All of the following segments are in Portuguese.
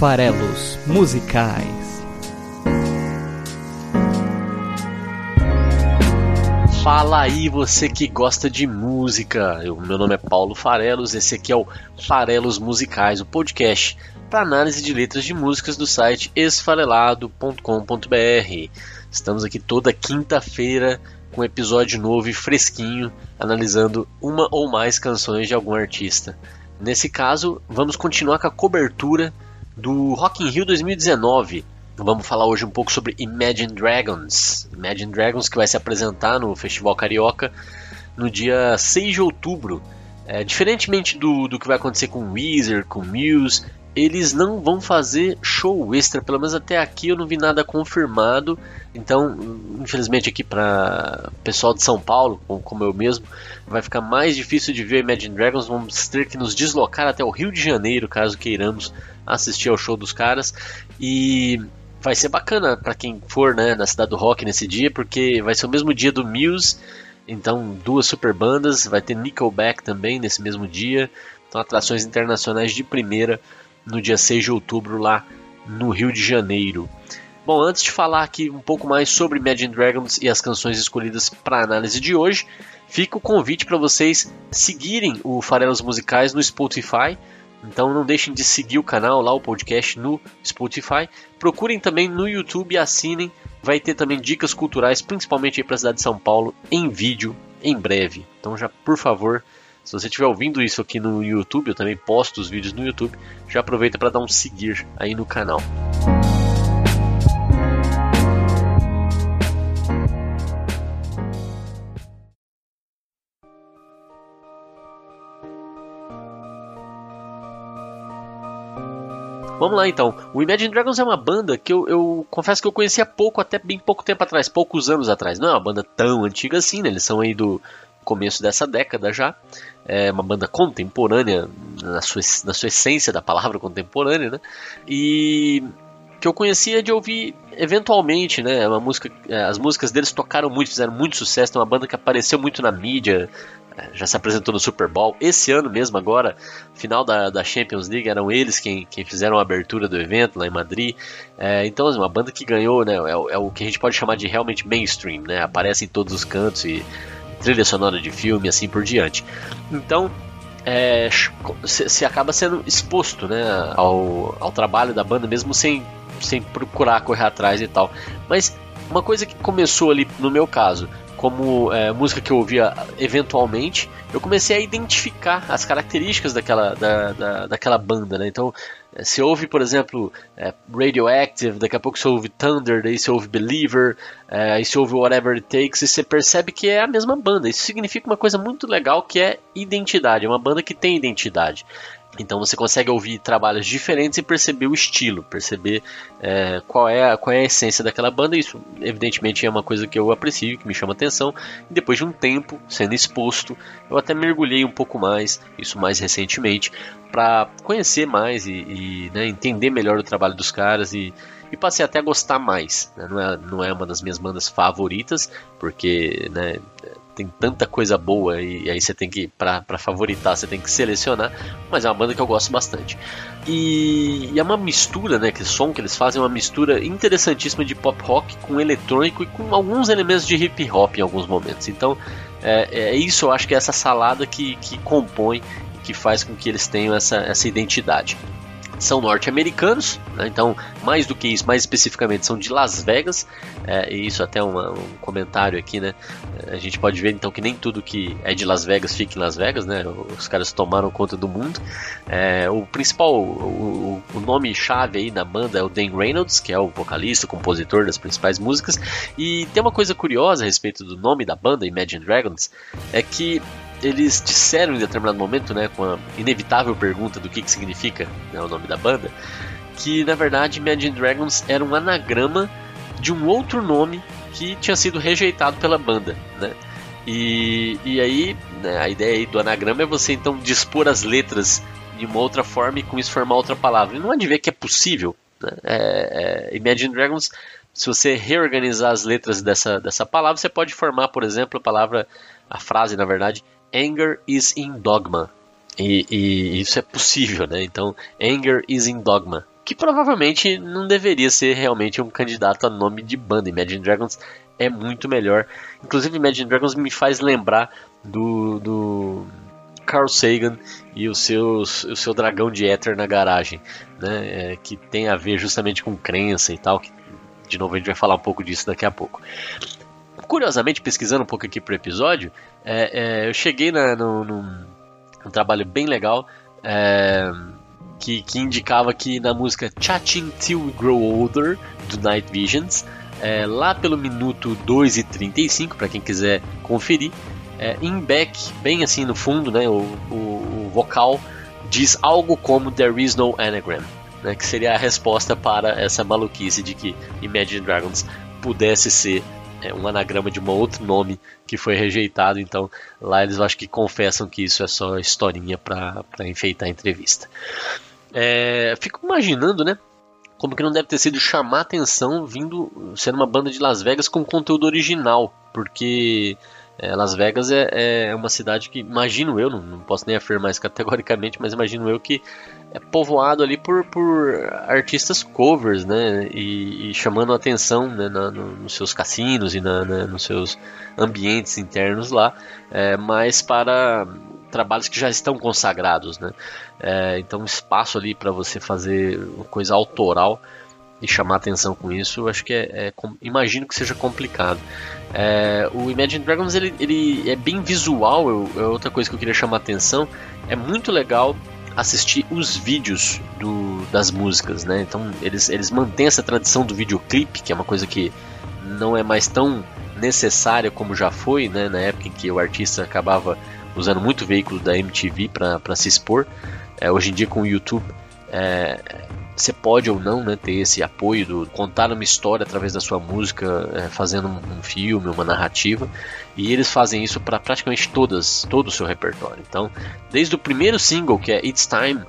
Farelos Musicais. Fala aí, você que gosta de música. Eu, meu nome é Paulo Farelos, esse aqui é o Farelos Musicais, o podcast para análise de letras de músicas do site esfarelado.com.br. Estamos aqui toda quinta-feira com episódio novo e fresquinho, analisando uma ou mais canções de algum artista. Nesse caso, vamos continuar com a cobertura do Rock in Rio 2019. Vamos falar hoje um pouco sobre Imagine Dragons. Imagine Dragons que vai se apresentar no Festival Carioca no dia 6 de outubro. É, diferentemente do, do que vai acontecer com Weezer, com Muse, eles não vão fazer show extra, pelo menos até aqui eu não vi nada confirmado. Então, infelizmente aqui para pessoal de São Paulo, como eu mesmo, vai ficar mais difícil de ver Imagine Dragons. Vamos ter que nos deslocar até o Rio de Janeiro, caso queiramos assistir ao show dos caras. E vai ser bacana para quem for, né, na cidade do rock nesse dia, porque vai ser o mesmo dia do Muse. Então, duas super bandas, vai ter Nickelback também nesse mesmo dia. Então, atrações internacionais de primeira no dia 6 de outubro lá no Rio de Janeiro. Bom, antes de falar aqui um pouco mais sobre Imagine Dragons e as canções escolhidas para análise de hoje, fica o convite para vocês seguirem o Farelos Musicais no Spotify. Então não deixem de seguir o canal lá, o podcast no Spotify. Procurem também no YouTube e assinem. Vai ter também dicas culturais, principalmente para a cidade de São Paulo, em vídeo em breve. Então já por favor se você estiver ouvindo isso aqui no YouTube, eu também posto os vídeos no YouTube, já aproveita para dar um seguir aí no canal. Vamos lá então. O Imagine Dragons é uma banda que eu, eu, confesso que eu conhecia pouco, até bem pouco tempo atrás, poucos anos atrás. Não é uma banda tão antiga assim, né? Eles são aí do começo dessa década já. É uma banda contemporânea, na sua, na sua essência da palavra contemporânea, né? E que eu conhecia de ouvir eventualmente, né? Uma música, é, as músicas deles tocaram muito, fizeram muito sucesso. É uma banda que apareceu muito na mídia, é, já se apresentou no Super Bowl. Esse ano mesmo, agora, final da, da Champions League, eram eles quem, quem fizeram a abertura do evento lá em Madrid. É, então, assim, uma banda que ganhou, né? É, é, o que a gente pode chamar de realmente mainstream, né? Aparece em todos os cantos e trilha sonora de filme assim por diante. Então, você é, acaba sendo exposto né, ao, ao trabalho da banda mesmo sem, sem procurar correr atrás e tal. Mas uma coisa que começou ali no meu caso, como é, música que eu ouvia eventualmente, eu comecei a identificar as características daquela, da, da, daquela banda, né? Então, é, se ouve, por exemplo, é, Radioactive, daqui a pouco você ouve Thunder, daí você ouve Believer, é, aí você ouve Whatever It Takes, e você percebe que é a mesma banda. Isso significa uma coisa muito legal que é identidade, é uma banda que tem identidade. Então você consegue ouvir trabalhos diferentes e perceber o estilo, perceber é, qual, é, qual é a essência daquela banda. Isso, evidentemente, é uma coisa que eu aprecio, que me chama atenção. E depois de um tempo sendo exposto, eu até mergulhei um pouco mais, isso mais recentemente, para conhecer mais e, e né, entender melhor o trabalho dos caras e, e passei até a gostar mais. Né? Não, é, não é uma das minhas bandas favoritas, porque né, tem tanta coisa boa e, e aí você tem que, para favoritar, você tem que selecionar, mas é uma banda que eu gosto bastante. E, e, é uma mistura, né, que som que eles fazem é uma mistura interessantíssima de pop rock com eletrônico e com alguns elementos de hip hop em alguns momentos. Então, é, é isso, eu acho que é essa salada que, que compõe que faz com que eles tenham essa, essa identidade são norte-americanos, né? então mais do que isso, mais especificamente são de Las Vegas, é, e isso até uma, um comentário aqui, né? A gente pode ver então que nem tudo que é de Las Vegas fica em Las Vegas, né? Os caras tomaram conta do mundo. É, o principal, o, o nome chave aí da banda é o Dan Reynolds, que é o vocalista, compositor das principais músicas, e tem uma coisa curiosa a respeito do nome da banda, Imagine Dragons, é que eles disseram em determinado momento, né, com a inevitável pergunta do que, que significa né, o nome da banda, que na verdade Imagine Dragons era um anagrama de um outro nome que tinha sido rejeitado pela banda, né? E, e aí, né, a ideia do anagrama é você então dispor as letras de uma outra forma e com isso formar outra palavra. E não há de ver que é possível. Né? É, é, Imagine Dragons, se você reorganizar as letras dessa, dessa palavra, você pode formar, por exemplo, a palavra, a frase, na verdade, anger is in dogma. E, e, isso é possível, né? Então, anger is in dogma, que provavelmente não deveria ser realmente um candidato a nome de banda. Imagine Dragons é muito melhor. Inclusive, Imagine Dragons me faz lembrar do, do Carl Sagan e o, seus, o seu dragão de éter na garagem, né? É, que tem a ver justamente com crença e tal. Que, de novo, a gente vai falar um pouco disso daqui a pouco. Curiosamente, pesquisando um pouco aqui pro episódio, é, é, eu cheguei na, no, num, um trabalho bem legal. É, que, que indicava que na música Chatting Till We Grow Older, do Night Visions, é, lá pelo minuto 2 e 35, para quem quiser conferir, é, em back, bem assim no fundo, né, o, o, o vocal diz algo como There is no anagram, né, que seria a resposta para essa maluquice de que Imagine Dragons pudesse ser é, um anagrama de um outro nome que foi rejeitado. Então lá eles acho que confessam que isso é só historinha para enfeitar a entrevista. É, fico imaginando, né? Como que não deve ter sido chamar atenção vindo sendo uma banda de Las Vegas com conteúdo original, porque é, Las Vegas é, é, uma cidade que, imagino eu, não, não, posso nem afirmar isso categoricamente, mas imagino eu que é povoado ali por, por artistas covers, né? E, e chamando atenção né, na, no, nos seus cassinos e na, na, nos seus ambientes internos lá, é, mas para trabalhos que já estão consagrados, né? É, então, espaço ali para você fazer uma coisa autoral e chamar atenção com isso, acho que é, é imagino que seja complicado. É, o Imagine Dragons ele, ele é bem visual, eu, é outra coisa que eu queria chamar atenção. É muito legal assistir os vídeos do, das músicas, né? Então eles, eles mantêm essa tradição do videoclipe, que é uma coisa que não é mais tão necessária como já foi, né? Na época em que o artista acabava usando muito veículo da MTV para se expor. É, hoje em dia com o YouTube é, você pode ou não né, ter esse apoio do contar uma história através da sua música, é, fazendo um, um, filme, uma narrativa, e eles fazem isso para praticamente todas, todo o seu repertório. Então, desde o primeiro single que é It's Time,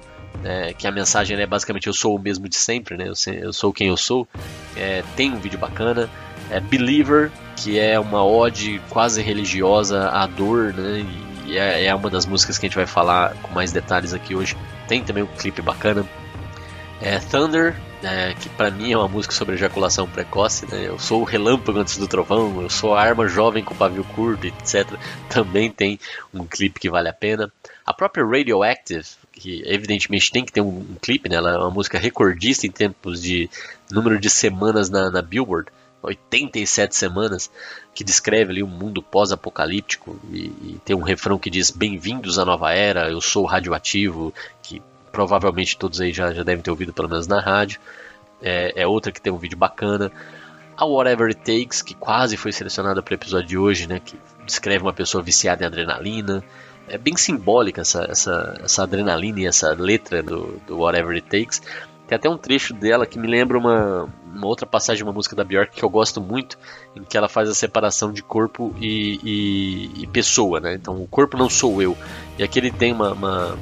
é, que a mensagem é basicamente eu sou o mesmo de sempre, né? Eu, eu sou quem eu sou. É, tem um vídeo bacana. É Believer, que é uma ode quase religiosa à dor, né? E é, é uma das músicas que a gente vai falar com mais detalhes aqui hoje. Tem também um clipe bacana. É Thunder, é, que para mim é uma música sobre ejaculação precoce, né? Eu sou o relâmpago antes do trovão, eu sou a arma jovem com pavio curto, etc. Também tem um clipe que vale a pena. A própria Radioactive, que evidentemente tem que ter um, um clipe, né? Ela é uma música recordista em tempos de número de semanas na, na Billboard. 87 semanas, que descreve ali um mundo pós-apocalíptico e, e, tem um refrão que diz Bem-vindos à nova era, eu sou radioativo, que provavelmente todos aí já, já devem ter ouvido pelo menos na rádio. É, é outra que tem um vídeo bacana. A Whatever It Takes, que quase foi selecionada para o episódio de hoje, né, que descreve uma pessoa viciada em adrenalina. É bem simbólica essa, essa, essa adrenalina e essa letra do, do Whatever It Takes. Tem até um trecho dela que me lembra uma, uma outra passagem de uma música da Björk que eu gosto muito, em que ela faz a separação de corpo e, e, e pessoa, né? Então o corpo não sou eu. E aqui ele tem uma, uma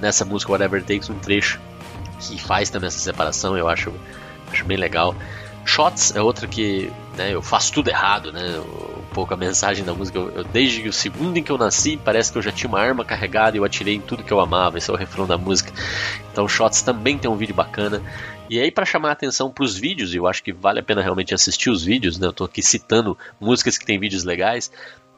nessa música Whatever Takes um trecho que faz também essa separação, eu acho, acho bem legal. Shots é outra que né, eu faço tudo errado, né? Um pouco a mensagem da música. Eu, eu, desde o segundo em que eu nasci, parece que eu já tinha uma arma carregada e eu atirei em tudo que eu amava. Esse é o refrão da música. Então, Shots também tem um vídeo bacana. E aí, para chamar a atenção para os vídeos, eu acho que vale a pena realmente assistir os vídeos, né? Eu tô aqui citando músicas que tem vídeos legais.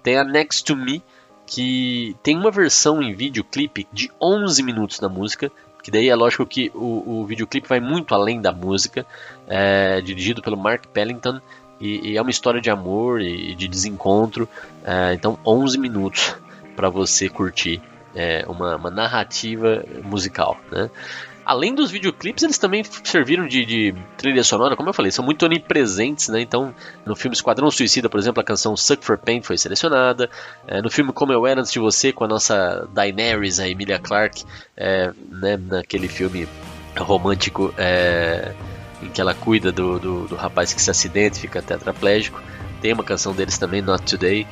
Tem a Next to Me, que tem uma versão em videoclipe de 11 minutos da música, que daí é lógico que o, o videoclipe vai muito além da música, é, dirigido pelo Mark Pellington, e, e, é uma história de amor e de desencontro, é, então 11 minutos para você curtir é, uma, uma, narrativa musical, né? Além dos videoclipes, eles também serviram de, de, trilha sonora, como eu falei, são muito onipresentes, né? Então, no filme Esquadrão Suicida, por exemplo, a canção Suck for Pain foi selecionada. É, no filme Como Eu Era Antes de Você, com a nossa Daenerys, a Emilia Clarke, é, né, naquele filme romântico é, em que ela cuida do, do, do rapaz que se acidenta e fica tetraplégico. Tem uma canção deles também, Not Today.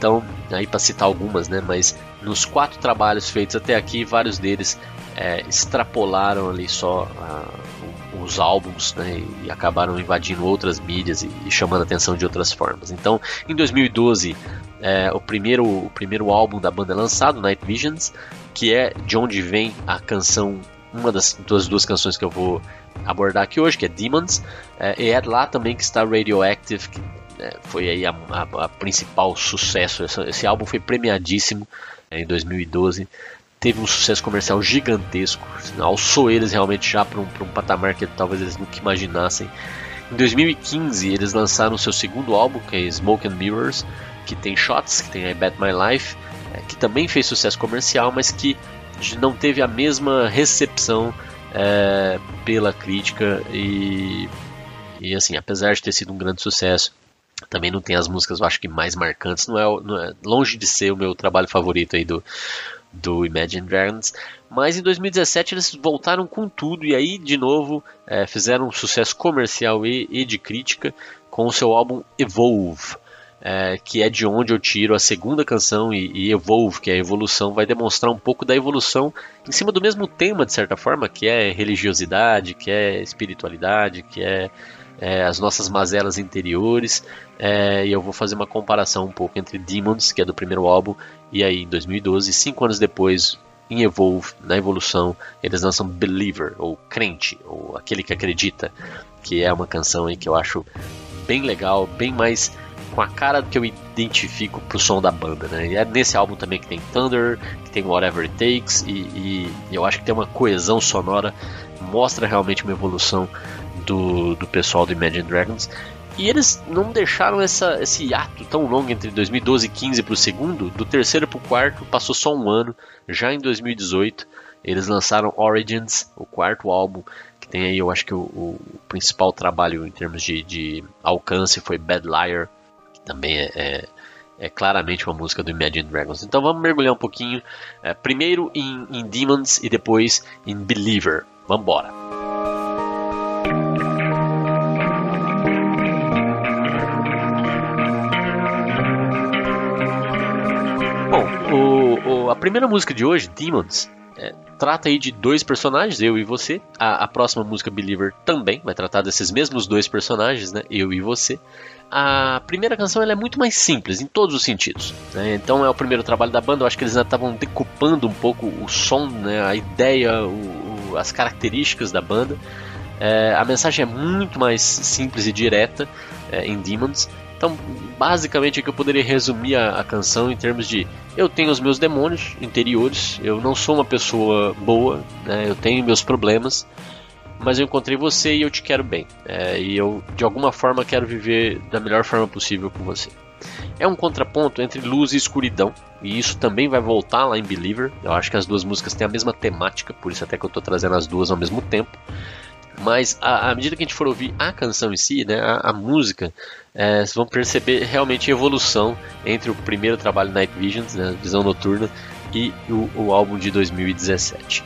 Então, aí para citar algumas, né? Mas nos quatro trabalhos feitos até aqui, vários deles é, extrapolaram ali só uh, os álbuns né, e acabaram invadindo outras mídias e, e, chamando a atenção de outras formas. Então, em 2012, é, o, primeiro, o primeiro álbum da banda lançado, Night Visions, que é de onde vem a canção, uma das, das duas canções que eu vou abordar aqui hoje, que é Demons. É, e é lá também que está Radioactive, que é, foi aí a, a, a, principal sucesso. Esse, álbum foi premiadíssimo é, em 2012. Teve um sucesso comercial gigantesco. Alçou eles realmente já para um, um patamar que talvez eles nunca imaginassem. Em 2015 eles lançaram seu segundo álbum, que é Smoke and Mirrors, que tem Shots, que tem I Bet My Life, é, que também fez sucesso comercial, mas que não teve a mesma recepção é, pela crítica e, e assim, apesar de ter sido um grande sucesso, também não tem as músicas, eu acho que mais marcantes, não é, não é longe de ser o meu trabalho favorito aí do, do Imagine Dragons. Mas em 2017 eles voltaram com tudo e aí de novo é, fizeram um sucesso comercial e, e, de crítica com o seu álbum Evolve. É, que é de onde eu tiro a segunda canção e, e, Evolve, que é a evolução, vai demonstrar um pouco da evolução em cima do mesmo tema, de certa forma, que é religiosidade, que é espiritualidade, que é é, as nossas mazelas interiores, é, e eu vou fazer uma comparação um pouco entre Demons, que é do primeiro álbum, e aí em 2012, cinco anos depois, em Evolve, na evolução, eles lançam Believer, ou Crente, ou Aquele que Acredita, que é uma canção aí que eu acho bem legal, bem mais com a cara que eu identifico pro som da banda, né? E é nesse álbum também que tem Thunder, que tem Whatever It Takes, e, e eu acho que tem uma coesão sonora, mostra realmente uma evolução do, do pessoal do Imagine Dragons. E eles não deixaram essa, esse ato tão longo entre 2012 e 15 para o segundo, do terceiro para o quarto passou só um ano, já em 2018 eles lançaram Origins, o quarto álbum, que tem aí eu acho que o, o principal trabalho em termos de, de, alcance foi Bad Liar, que também é, é, é, claramente uma música do Imagine Dragons. Então vamos mergulhar um pouquinho, é, primeiro em, em Demons e depois em Believer. Vamos O, a primeira música de hoje, Demons, é, trata aí de dois personagens, eu e você. A, a, próxima música, Believer, também vai tratar desses mesmos dois personagens, né? Eu e você. A primeira canção é muito mais simples, em todos os sentidos. Né? Então é o primeiro trabalho da banda, eu acho que eles ainda estavam decupando um pouco o som, né? a ideia, o, o, as características da banda. É, a mensagem é muito mais simples e direta é, em Demons. Então, basicamente, aqui eu poderia resumir a, a, canção em termos de: eu tenho os meus demônios interiores, eu não sou uma pessoa boa, né, eu tenho meus problemas, mas eu encontrei você e eu te quero bem. É, e eu, de alguma forma, quero viver da melhor forma possível com você. É um contraponto entre luz e escuridão, e isso também vai voltar lá em Believer. Eu acho que as duas músicas têm a mesma temática, por isso até que eu estou trazendo as duas ao mesmo tempo. Mas à medida que a gente for ouvir a canção em si, né, a, a música, é, vocês vão perceber realmente evolução entre o primeiro trabalho Night Visions, né, Visão Noturna, e o, o álbum de 2017.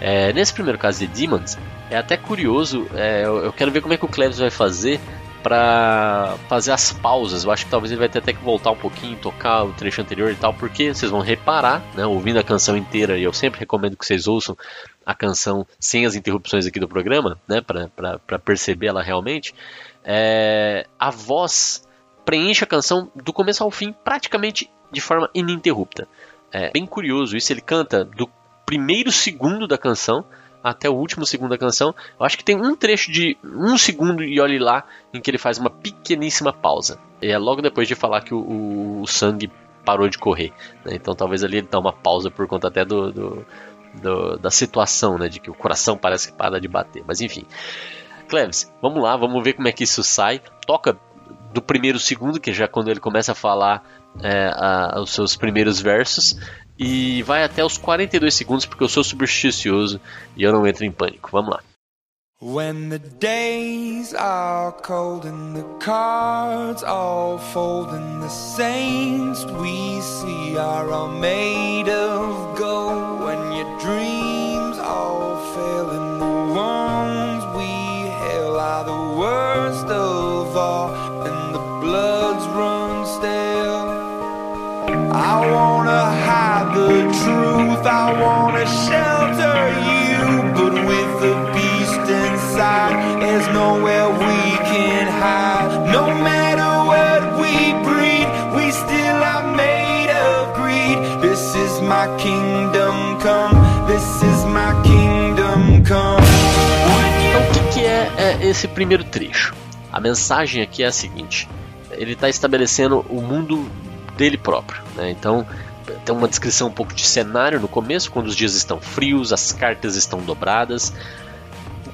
É, nesse primeiro caso de Demons, é até curioso, é, eu, eu, quero ver como é que o Cleves vai fazer para fazer as pausas. Eu acho que talvez ele vai ter até que voltar um pouquinho, tocar o trecho anterior e tal, porque vocês vão reparar, né, ouvindo a canção inteira, e eu sempre recomendo que vocês ouçam a canção sem as interrupções aqui do programa, né, para perceber ela realmente, é, a voz preenche a canção do começo ao fim praticamente de forma ininterrupta. É bem curioso isso, ele canta do primeiro segundo da canção até o último segundo da canção. Eu acho que tem um trecho de um segundo e olhe lá em que ele faz uma pequeníssima pausa. E é logo depois de falar que o, o, o sangue parou de correr. Né? Então talvez ali ele dá uma pausa por conta até do, do do, da situação, né? De que o coração parece que para de bater. Mas enfim. Cleves, vamos lá, vamos ver como é que isso sai. Toca do primeiro segundo, que é já quando ele começa a falar é, a, os seus primeiros versos. E vai até os 42 segundos, porque eu sou supersticioso e eu não entro em pânico. Vamos lá. When the days are cold and the cards all fold and the saints we see are all made of wanna hide the truth I wanna shelter you but with the inside. There's nowhere we can hide. No matter what we breed, we still are made of greed. This is my kingdom come. This is my kingdom come. nesse primeiro trecho. A mensagem aqui é a seguinte: ele está estabelecendo o mundo dele próprio. Né? Então tem uma descrição um pouco de cenário no começo, quando os dias estão frios, as cartas estão dobradas.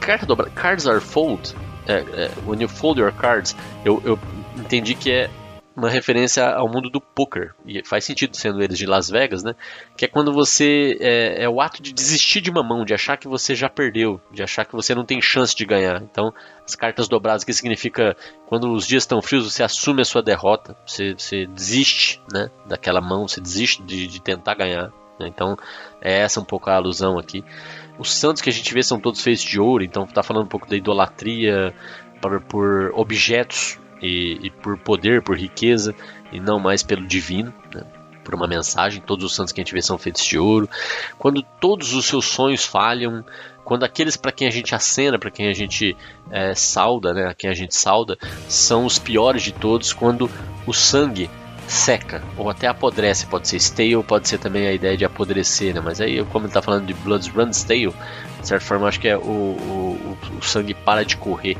Carta dobrada, cards are fold. É, é, when you fold your cards, eu, eu entendi que é uma referência ao mundo do poker e faz sentido sendo eles de Las Vegas, né? Que é quando você é, é, o ato de desistir de uma mão, de achar que você já perdeu, de achar que você não tem chance de ganhar. Então, as cartas dobradas que significa quando os dias estão frios, você assume a sua derrota, você, você desiste, né? Daquela mão, você desiste de, de tentar ganhar. Né? Então, é essa um pouco a alusão aqui. Os santos que a gente vê são todos feitos de ouro, então tá falando um pouco da idolatria por, por objetos e, e, por poder, por riqueza, e não mais pelo divino, né? por uma mensagem. Todos os santos que a gente vê são feitos de ouro. Quando todos os seus sonhos falham, quando aqueles para quem a gente acena, para quem a gente é, sauda, né, a quem a gente sauda, são os piores de todos, quando o sangue seca ou até apodrece, pode ser stale, pode ser também a ideia de apodrecer, né? Mas aí, como ele está falando de Bloods Run Stale, de certa forma, acho que é o, o, o sangue para de correr.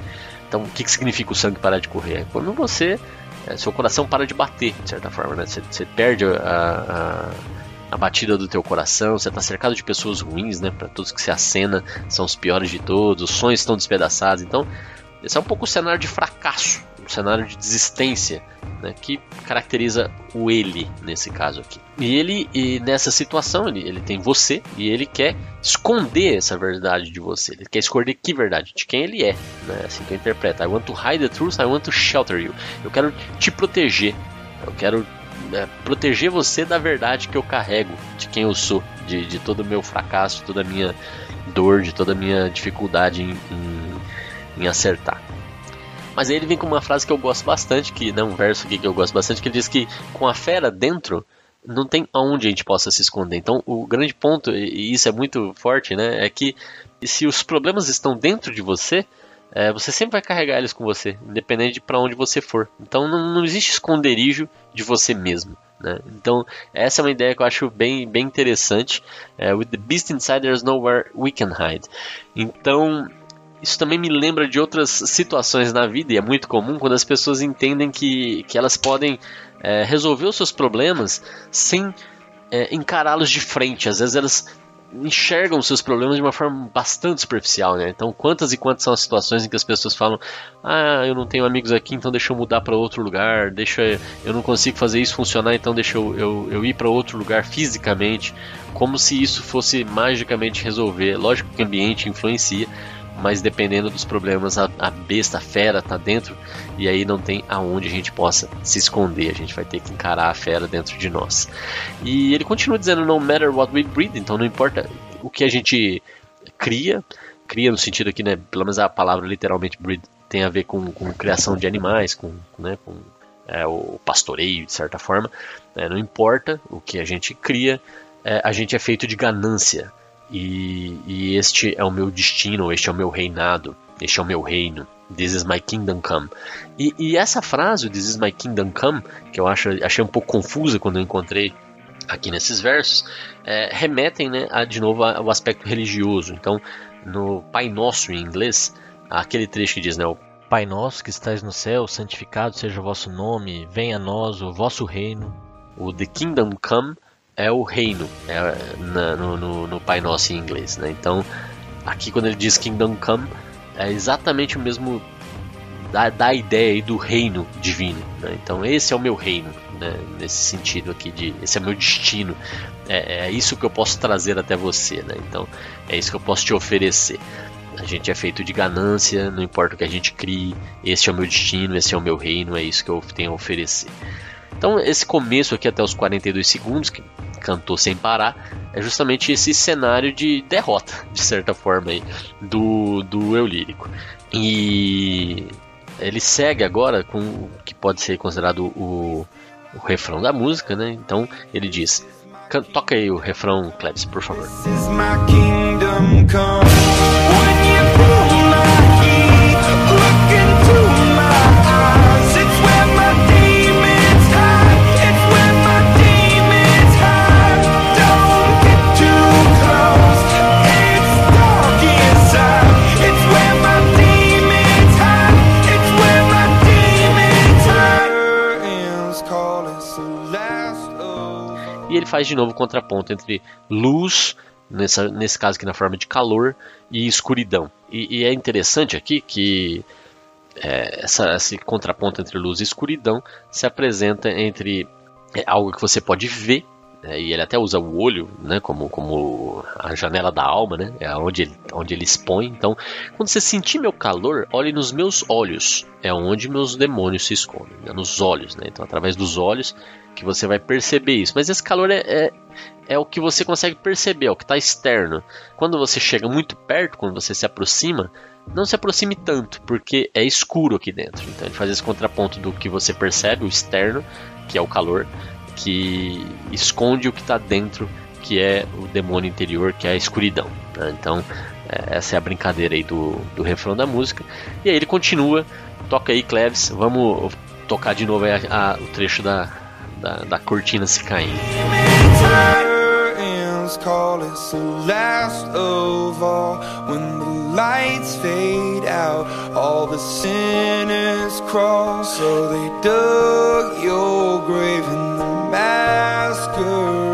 Então, o que, que significa o sangue parar de correr? É quando você. É, seu coração para de bater, de certa forma, né? Você, você perde a, a, a, batida do teu coração, você está cercado de pessoas ruins, né? Para todos que se acena, são os piores de todos, os sonhos estão despedaçados. Então, esse é um pouco o cenário de fracasso um cenário de desistência, né, que caracteriza o ele nesse caso aqui. E ele, e nessa situação, ele, ele tem você e ele quer esconder essa verdade de você. Ele quer esconder que verdade, de quem ele é, né, assim que eu interpreto. I want to hide the truth, I want to shelter you. Eu quero te proteger, eu quero é, proteger você da verdade que eu carrego, de quem eu sou, de, de todo o meu fracasso, de toda a minha dor, de toda a minha dificuldade em, em, em acertar. Mas aí ele vem com uma frase que eu gosto bastante, que né, um verso aqui que eu gosto bastante, que ele diz que com a fera dentro não tem aonde a gente possa se esconder. Então o grande ponto, e isso é muito forte, né, é que se os problemas estão dentro de você, é, você sempre vai carregar eles com você, independente de para onde você for. Então não, não existe esconderijo de você mesmo. Né? Então, essa é uma ideia que eu acho bem, bem interessante. É, With the beast inside, there's nowhere we can hide. Então, isso também me lembra de outras situações na vida, e é muito comum quando as pessoas entendem que, que elas podem é, resolver os seus problemas sem é, encará-los de frente. Às vezes elas enxergam os seus problemas de uma forma bastante superficial, né? Então, quantas e quantas são as situações em que as pessoas falam: "Ah, eu não tenho amigos aqui, então deixa eu mudar para outro lugar, deixa eu não consigo fazer isso funcionar, então deixa eu, eu, eu ir para outro lugar fisicamente", como se isso fosse magicamente resolver. Lógico que o ambiente influencia, mas dependendo dos problemas, a, a besta, a fera tá dentro e aí não tem aonde a gente possa se esconder. A gente vai ter que encarar a fera dentro de nós. E ele continua dizendo: No matter what we breed, então não importa o que a gente cria, cria no sentido aqui, né? Pelo menos a palavra literalmente breed tem a ver com, com criação de animais, com, né, com é, o pastoreio de certa forma. É, não importa o que a gente cria, é, a gente é feito de ganância. E, e, este é o meu destino, este é o meu reinado, este é o meu reino. This is my kingdom come. E, e essa frase, This is my kingdom come, que eu acho, achei um pouco confusa quando eu encontrei aqui nesses versos, é, remetem né, a, de novo ao aspecto religioso. Então, no Pai Nosso em inglês, aquele trecho que diz, né, o Pai Nosso que estais no céu, santificado seja o vosso nome, venha a nós o vosso reino. O The Kingdom Come é o reino é, na, no, no, no, Pai Nosso em inglês. Né? Então, aqui quando ele diz Kingdom Come, é exatamente o mesmo da, da ideia do reino divino. Né? Então, esse é o meu reino, né? nesse sentido aqui de esse é meu destino. É, é, isso que eu posso trazer até você. Né? Então, é isso que eu posso te oferecer. A gente é feito de ganância, não importa o que a gente crie, esse é o meu destino, esse é o meu reino, é isso que eu tenho a oferecer. Então, esse começo aqui até os 42 segundos, que cantou sem parar, é justamente esse cenário de derrota, de certa forma, aí, do, do eu lírico. E ele segue agora com o que pode ser considerado o, o refrão da música, né? Então ele diz: Toca aí o refrão, Klebs, por favor. e ele faz de novo o contraponto entre luz, nessa, nesse caso aqui na forma de calor, e escuridão. E, e é interessante aqui que é, essa, esse contraponto entre luz e escuridão se apresenta entre é, algo que você pode ver é, e ele até usa o olho, né, como, como a janela da alma, né, é onde ele, onde ele expõe. Então, quando você sentir meu calor, olhe nos meus olhos, é onde meus demônios se escondem, né, nos olhos, né. Então, através dos olhos que você vai perceber isso. Mas esse calor é, é, é o que você consegue perceber, é o que está externo. Quando você chega muito perto, quando você se aproxima, não se aproxime tanto, porque é escuro aqui dentro. Então, ele faz esse contraponto do que você percebe, o externo, que é o calor, que esconde o que está dentro, que é o demônio interior, que é a escuridão. Né? Então, é, essa é a brincadeira aí do, do refrão da música. E aí ele continua, toca aí, Cleves, vamos tocar de novo a, a, o trecho da, da, da cortina se caindo. call it's the last of all. When the lights fade out all the sinners crawl so they dug your grave and the masquerade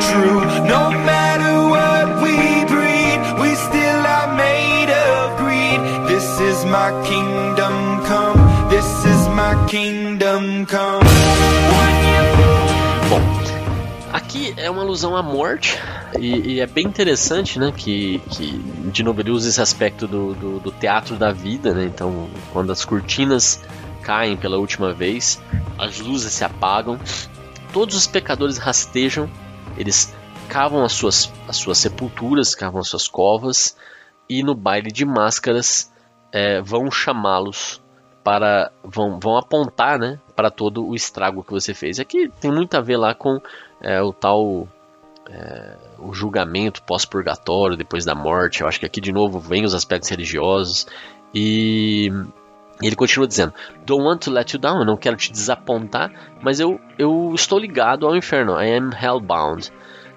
truth. No matter what we breed, we still are made of greed. This is my kingdom come. This is my kingdom come. Bom, aqui é uma alusão à morte e, e, é bem interessante, né? Que, que de novo ele usa esse aspecto do, do, do teatro da vida, né? Então, quando as cortinas caem pela última vez, as luzes se apagam, todos os pecadores rastejam eles cavam as suas, as suas sepulturas, cavam as suas covas e no baile de máscaras é, vão chamá-los para vão, vão apontar né, para todo o estrago que você fez. Aqui tem muito a ver lá com é, o tal é, o julgamento pós-purgatório, depois da morte. Eu acho que aqui de novo vem os aspectos religiosos e ele continua dizendo: Don't want to let you down, eu não quero te desapontar, mas eu, eu estou ligado ao inferno. I am hellbound.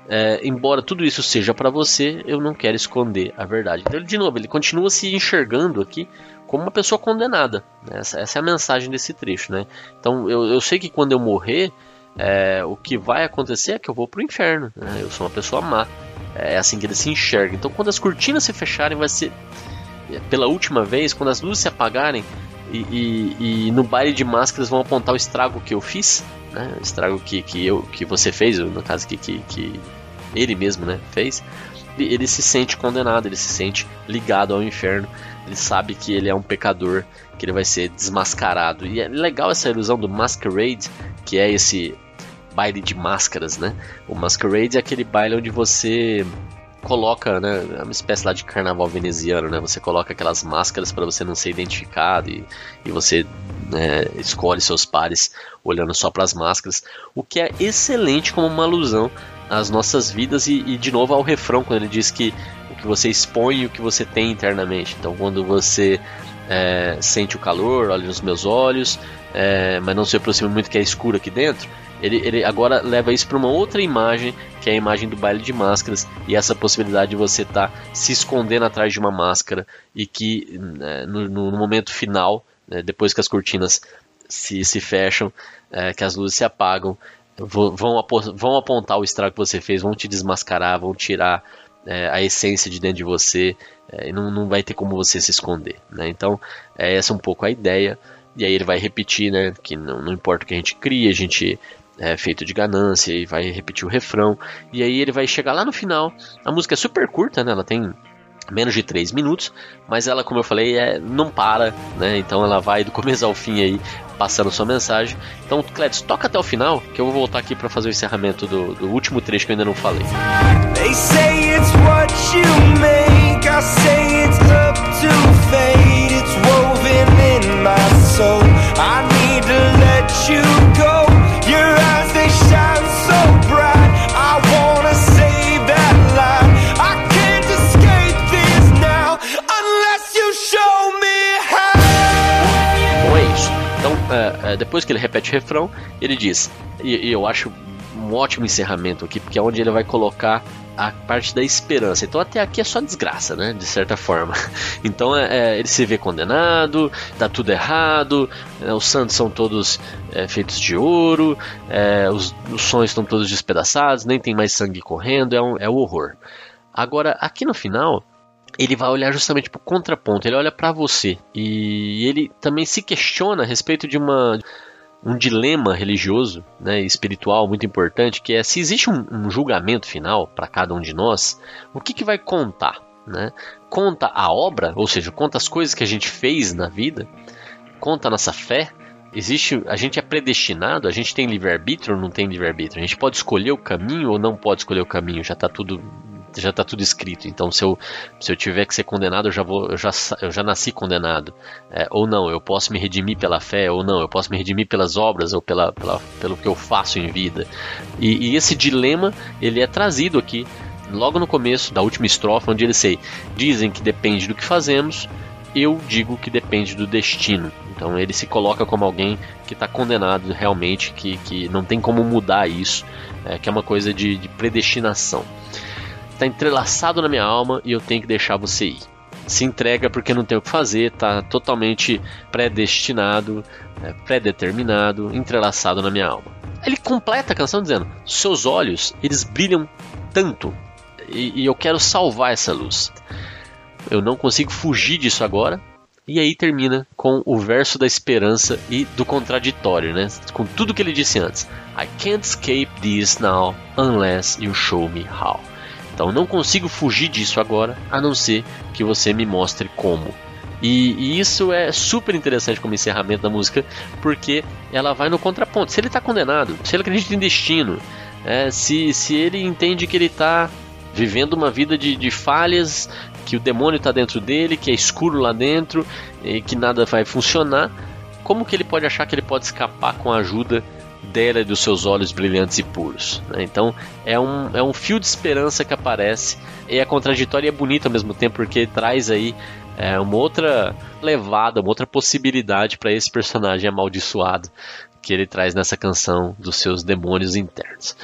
É, embora tudo isso seja para você, eu não quero esconder a verdade. Então, de novo, ele continua se enxergando aqui como uma pessoa condenada. Né? Essa, essa, é a mensagem desse trecho. Né? Então, eu, eu sei que quando eu morrer, é, o que vai acontecer é que eu vou para o inferno. Né? Eu sou uma pessoa má. É assim que ele se enxerga. Então, quando as cortinas se fecharem, vai ser pela última vez, quando as luzes se apagarem, e, e, e, no baile de máscaras vão apontar o estrago que eu fiz, né? O estrago que, que, eu, que você fez, no caso que, que, que ele mesmo né, fez. Ele se sente condenado, ele se sente ligado ao inferno. Ele sabe que ele é um pecador, que ele vai ser desmascarado. E é legal essa ilusão do masquerade, que é esse baile de máscaras, né? O masquerade é aquele baile onde você coloca, né, é uma espécie lá de carnaval veneziano, né? Você coloca aquelas máscaras para você não ser identificado e, e você né, escolhe seus pares olhando só para as máscaras, o que é excelente como uma alusão às nossas vidas e, e, de novo ao refrão quando ele diz que o que você expõe e o que você tem internamente. Então, quando você é, sente o calor, olha nos meus olhos, é, mas não se aproxima muito que é escuro aqui dentro ele, ele agora leva isso para uma outra imagem, que é a imagem do baile de máscaras, e essa possibilidade de você estar tá se escondendo atrás de uma máscara e que né, no, no, momento final, né, depois que as cortinas se, se fecham, é, que as luzes se apagam, vão, vão apontar o estrago que você fez, vão te desmascarar, vão tirar é, a essência de dentro de você, é, e não, não vai ter como você se esconder. Né? Então, é essa um pouco a ideia. E aí ele vai repetir, né, que não, não importa o que a gente cria, a gente é, feito de ganância e vai repetir o refrão. E aí ele vai chegar lá no final. A música é super curta, né? Ela tem menos de 3 minutos, mas ela, como eu falei, é, não para, né? Então ela vai do começo ao fim aí passando sua mensagem. Então, Cleves, toca até o final, que eu vou voltar aqui para fazer o encerramento do, do, último trecho que eu ainda não falei. They say it's what you make, I say é, depois que ele repete o refrão, ele diz, e, e eu acho um ótimo encerramento aqui, porque é onde ele vai colocar a parte da esperança. Então até aqui é só desgraça, né? De certa forma. Então é, é, ele se vê condenado, dá tudo errado, é, os santos são todos é, feitos de ouro, é, os, os, sonhos estão todos despedaçados, nem tem mais sangue correndo, é, um, é o horror. Agora, aqui no final, ele vai olhar justamente para o contraponto, ele olha para você e ele também se questiona a respeito de uma um dilema religioso, né, espiritual muito importante, que é se existe um, um julgamento final para cada um de nós, o que, que vai contar? Né? Conta a obra, ou seja, conta as coisas que a gente fez na vida, conta a nossa fé. Existe, a gente é predestinado, a gente tem livre-arbítrio ou não tem livre-arbítrio? A gente pode escolher o caminho ou não pode escolher o caminho? Já está tudo já está tudo escrito. Então, se eu, se eu tiver que ser condenado, eu já, vou, eu já, eu já nasci condenado. É, ou não, eu posso me redimir pela fé, ou não, eu posso me redimir pelas obras, ou pela, pela pelo que eu faço em vida. E, e esse dilema, ele é trazido aqui, logo no começo da última estrofe, onde ele sei, dizem que depende do que fazemos, eu digo que depende do destino. Então ele se coloca como alguém que está condenado realmente, que, que não tem como mudar isso, é, que é uma coisa de, de predestinação tá entrelaçado na minha alma e eu tenho que deixar você ir. Se entrega porque não tem o que fazer, tá totalmente predestinado, é, predeterminado, entrelaçado na minha alma. Ele completa a canção dizendo: Seus olhos, eles brilham tanto e, e eu quero salvar essa luz. Eu não consigo fugir disso agora, e aí termina com o verso da esperança e do contraditório, né? Com tudo que ele disse antes. I can't escape this now unless you show me how. Então não consigo fugir disso agora, a não ser que você me mostre como. E, e, isso é super interessante como encerramento da música, porque ela vai no contraponto. Se ele está condenado, se ele acredita em destino, é, se, se ele entende que ele está vivendo uma vida de, de falhas, que o demônio está dentro dele, que é escuro lá dentro e que nada vai funcionar, como que ele pode achar que ele pode escapar com a ajuda dela e dos seus olhos brilhantes e puros. Né? Então é um, é um fio de esperança que aparece e é contraditório e é bonito ao mesmo tempo porque traz aí é, uma outra levada, uma outra possibilidade para esse personagem amaldiçoado que ele traz nessa canção dos seus demônios internos.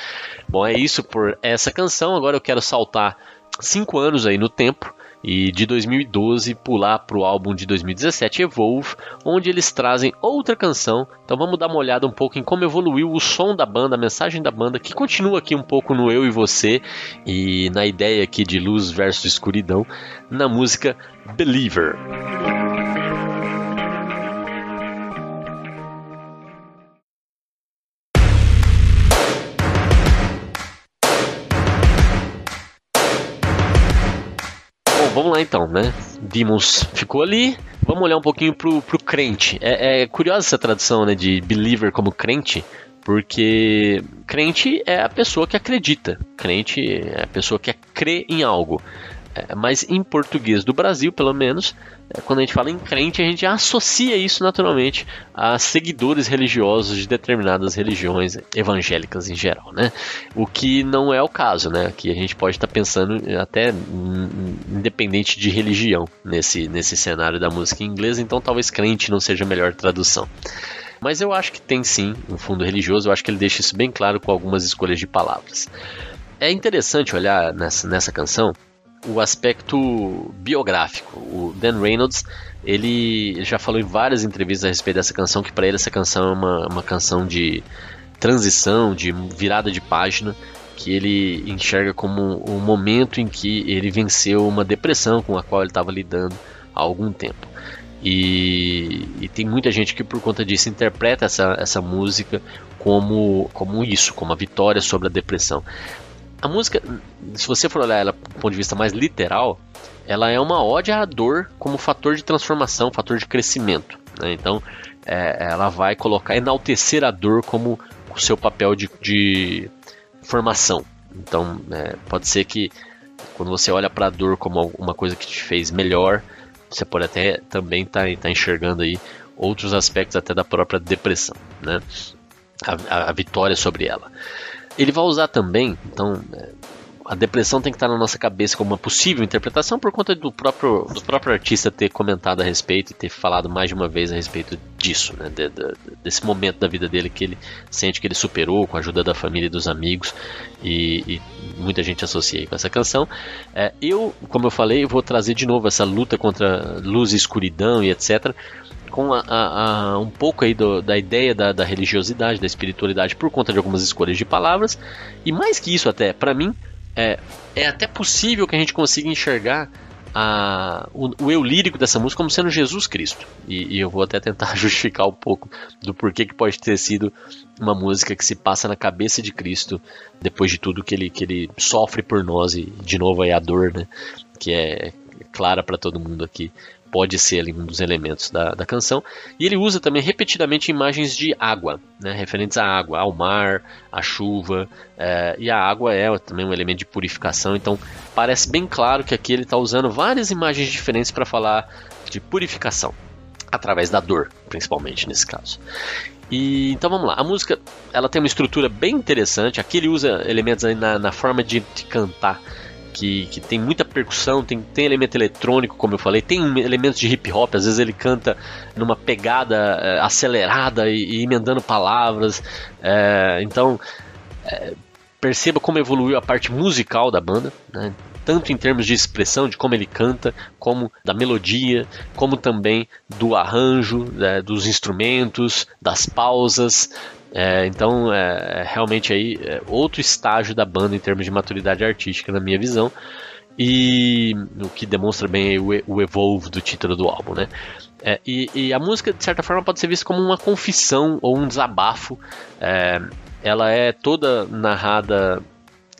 Bom, é isso por essa canção. Agora eu quero saltar cinco anos aí no tempo e de 2012 pular para o álbum de 2017 Evolve, onde eles trazem outra canção. Então vamos dar uma olhada um pouco em como evoluiu o som da banda, a mensagem da banda, que continua aqui um pouco no eu e você e na ideia aqui de luz versus escuridão na música Believer. Vamos lá então, né? Demons ficou ali. Vamos olhar um pouquinho pro, pro crente. É, é curiosa essa tradução, né? De believer como crente. Porque crente é a pessoa que acredita. Crente é a pessoa que crê em algo. É, mas em português do Brasil, pelo menos, é, quando a gente fala em crente, a gente associa isso naturalmente a seguidores religiosos de determinadas religiões evangélicas em geral, né? O que não é o caso, né? Que a gente pode estar pensando até independente de religião nesse, nesse cenário da música em inglês, então talvez crente não seja a melhor tradução. Mas eu acho que tem sim um fundo religioso, eu acho que ele deixa isso bem claro com algumas escolhas de palavras. É interessante olhar nessa, nessa canção o aspecto biográfico. O Dan Reynolds ele já falou em várias entrevistas a respeito dessa canção que para ele essa canção é uma, uma canção de transição, de virada de página que ele enxerga como um momento em que ele venceu uma depressão com a qual ele estava lidando há algum tempo. E, e, tem muita gente que por conta disso interpreta essa, essa música como, como isso, como a vitória sobre a depressão. A música, se você for olhar ela do ponto de vista mais literal, ela é uma ode à dor como fator de transformação, fator de crescimento. Né? Então, é, ela vai colocar, enaltecer a dor como o seu papel de, de formação. Então, é, pode ser que quando você olha para a dor como uma coisa que te fez melhor, você pode até também estar tá, tá enxergando aí outros aspectos até da própria depressão, né? a, a, a vitória sobre ela. Ele vai usar também, então, é, a depressão tem que estar na nossa cabeça como uma possível interpretação por conta do próprio, do próprio artista ter comentado a respeito e ter falado mais de uma vez a respeito disso, né? De, de, desse momento da vida dele que ele sente que ele superou com a ajuda da família e dos amigos e, e muita gente associa com essa canção. É, eu, como eu falei, vou trazer de novo essa luta contra luz e escuridão e etc com a, a, a, um pouco aí do, da ideia da, da, religiosidade, da espiritualidade por conta de algumas escolhas de palavras e mais que isso até para mim é, é até possível que a gente consiga enxergar a, o, o, eu lírico dessa música como sendo Jesus Cristo. E, e, eu vou até tentar justificar um pouco do porquê que pode ter sido uma música que se passa na cabeça de Cristo depois de tudo que ele, que ele sofre por nós e de novo aí a dor, né? Que é clara para todo mundo aqui pode ser ali um dos elementos da, da canção. E ele usa também repetidamente imagens de água, né, referentes à água, ao mar, à chuva. É, e a água é também um elemento de purificação, então parece bem claro que aqui ele está usando várias imagens diferentes para falar de purificação, através da dor, principalmente nesse caso. E, então vamos lá, a música ela tem uma estrutura bem interessante. Aqui ele usa elementos na, na forma de, de cantar que, que tem muita percussão, tem, tem elemento eletrônico, como eu falei, tem elementos de hip hop, às vezes ele canta numa pegada é, acelerada e, e, emendando palavras. É, então, é, perceba como evoluiu a parte musical da banda, né? tanto em termos de expressão, de como ele canta, como da melodia, como também do arranjo, né, dos instrumentos, das pausas, é, então, é, é, realmente aí é outro estágio da banda em termos de maturidade artística, na minha visão, e o que demonstra bem o, o evolve do título do álbum, né? É, e, e, a música, de certa forma, pode ser vista como uma confissão ou um desabafo. É, ela é toda narrada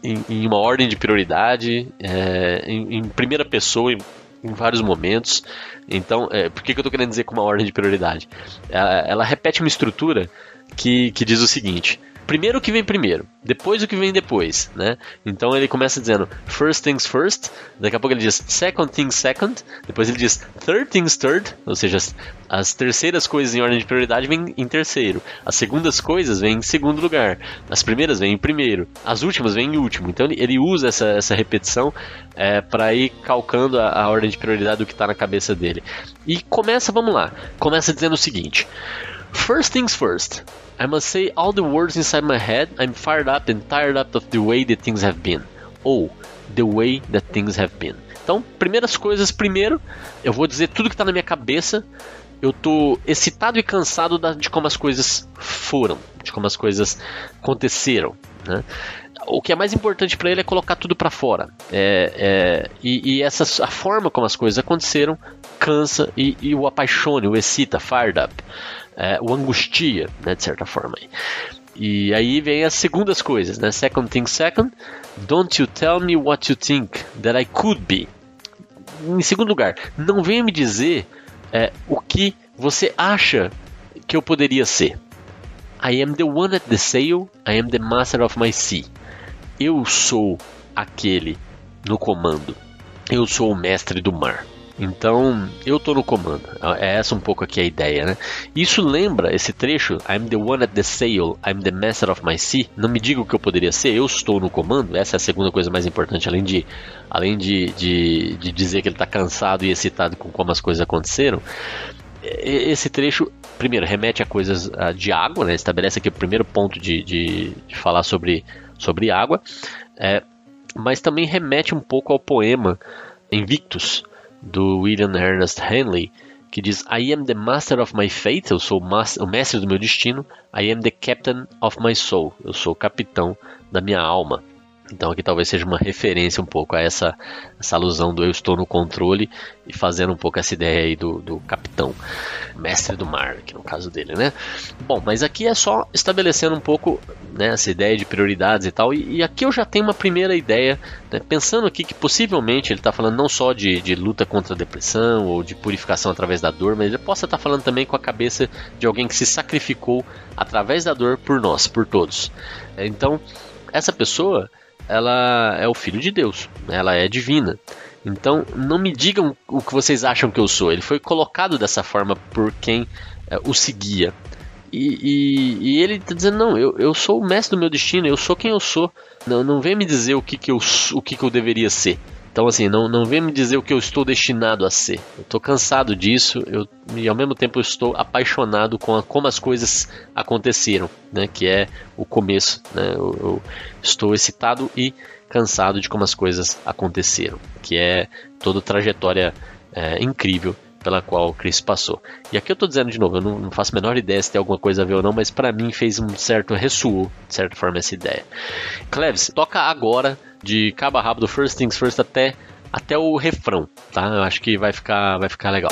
em, em, uma ordem de prioridade, é, em, em, primeira pessoa, em, em vários momentos. Então, é, por que, que eu estou querendo dizer com uma ordem de prioridade? Ela, ela repete uma estrutura que, que diz o seguinte: primeiro o que vem primeiro, depois o que vem depois, né? Então ele começa dizendo first things first, daqui a pouco ele diz second things second, depois ele diz third things third, ou seja, as, as terceiras coisas em ordem de prioridade vêm em terceiro, as segundas coisas vêm em segundo lugar, as primeiras vêm em primeiro, as últimas vêm em último. Então ele, usa essa, essa repetição é, para ir calcando a, a ordem de prioridade do que está na cabeça dele. E começa, vamos lá, começa dizendo o seguinte. First things first, I must say all the words inside my head. I'm fired up and tired up of the way that things have been. Ou the way that things have been. Então, primeiras coisas primeiro, eu vou dizer tudo que está na minha cabeça. Eu tô excitado e cansado de como as coisas foram, de como as coisas aconteceram. Né? O que é mais importante para ele é colocar tudo para fora. É, é, e, e essa, a forma como as coisas aconteceram cansa e, e o apaixone, o excita, fired up é, o angustia, né, de certa forma. E aí vem as segundas coisas, né? Second thing second, don't you tell me what you think that I could be. Em segundo lugar, não venha me dizer é, o que você acha que eu poderia ser. I am the one at the sail, I am the master of my sea. Eu sou aquele no comando. Eu sou o mestre do mar. Então, eu tô no comando. É essa um pouco aqui a ideia, né? Isso lembra esse trecho, I'm the one at the sail, I'm the master of my sea. Não me diga o que eu poderia ser, eu estou no comando. Essa é a segunda coisa mais importante, além de, além de, de, de dizer que ele está cansado e excitado com como as coisas aconteceram. Esse trecho, primeiro, remete a coisas de água, né? Estabelece aqui o primeiro ponto de, de, de falar sobre, sobre água. É, mas também remete um pouco ao poema Invictus, do William Ernest Henley, que diz: I am the master of my fate, eu sou o mestre do meu destino. I am the captain of my soul, eu sou o capitão da minha alma. Então aqui talvez seja uma referência um pouco a essa, essa alusão do eu estou no controle e fazendo um pouco essa ideia aí do, do capitão, mestre do mar, que no caso dele, né? Bom, mas aqui é só estabelecendo um pouco né, essa ideia de prioridades e tal, e, e aqui eu já tenho uma primeira ideia, né, pensando aqui que possivelmente ele está falando não só de, de luta contra a depressão ou de purificação através da dor, mas ele possa estar tá falando também com a cabeça de alguém que se sacrificou através da dor por nós, por todos. Então, essa pessoa ela é o filho de Deus, né? ela é divina. Então, não me digam o que vocês acham que eu sou. Ele foi colocado dessa forma por quem é, o seguia. E, e, e, ele tá dizendo, não, eu, eu sou o mestre do meu destino, eu sou quem eu sou. Não, não vem me dizer o que, que, eu, o que, que eu deveria ser. Então, assim, não, não vem me dizer o que eu estou destinado a ser. Eu estou cansado disso eu, e, ao mesmo tempo, eu estou apaixonado com a, como as coisas aconteceram, né? Que é o começo, né? Eu, eu estou excitado e cansado de como as coisas aconteceram, que é toda a trajetória é, incrível pela qual o Chris passou. E aqui eu estou dizendo de novo, eu não, não, faço a menor ideia se tem alguma coisa a ver ou não, mas para mim fez um certo ressoou, de certa forma, essa ideia. Cleves, toca agora de cabo a rabo do First Things First até, até o refrão, tá? Eu acho que vai ficar, vai ficar legal.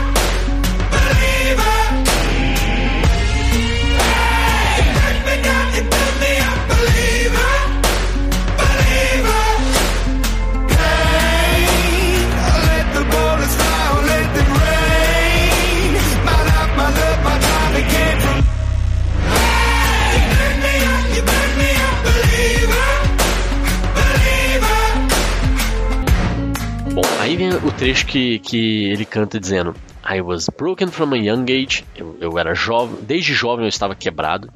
O trecho que, que ele canta dizendo: I was broken from a young age. Eu, eu era jovem, desde jovem eu estava quebrado.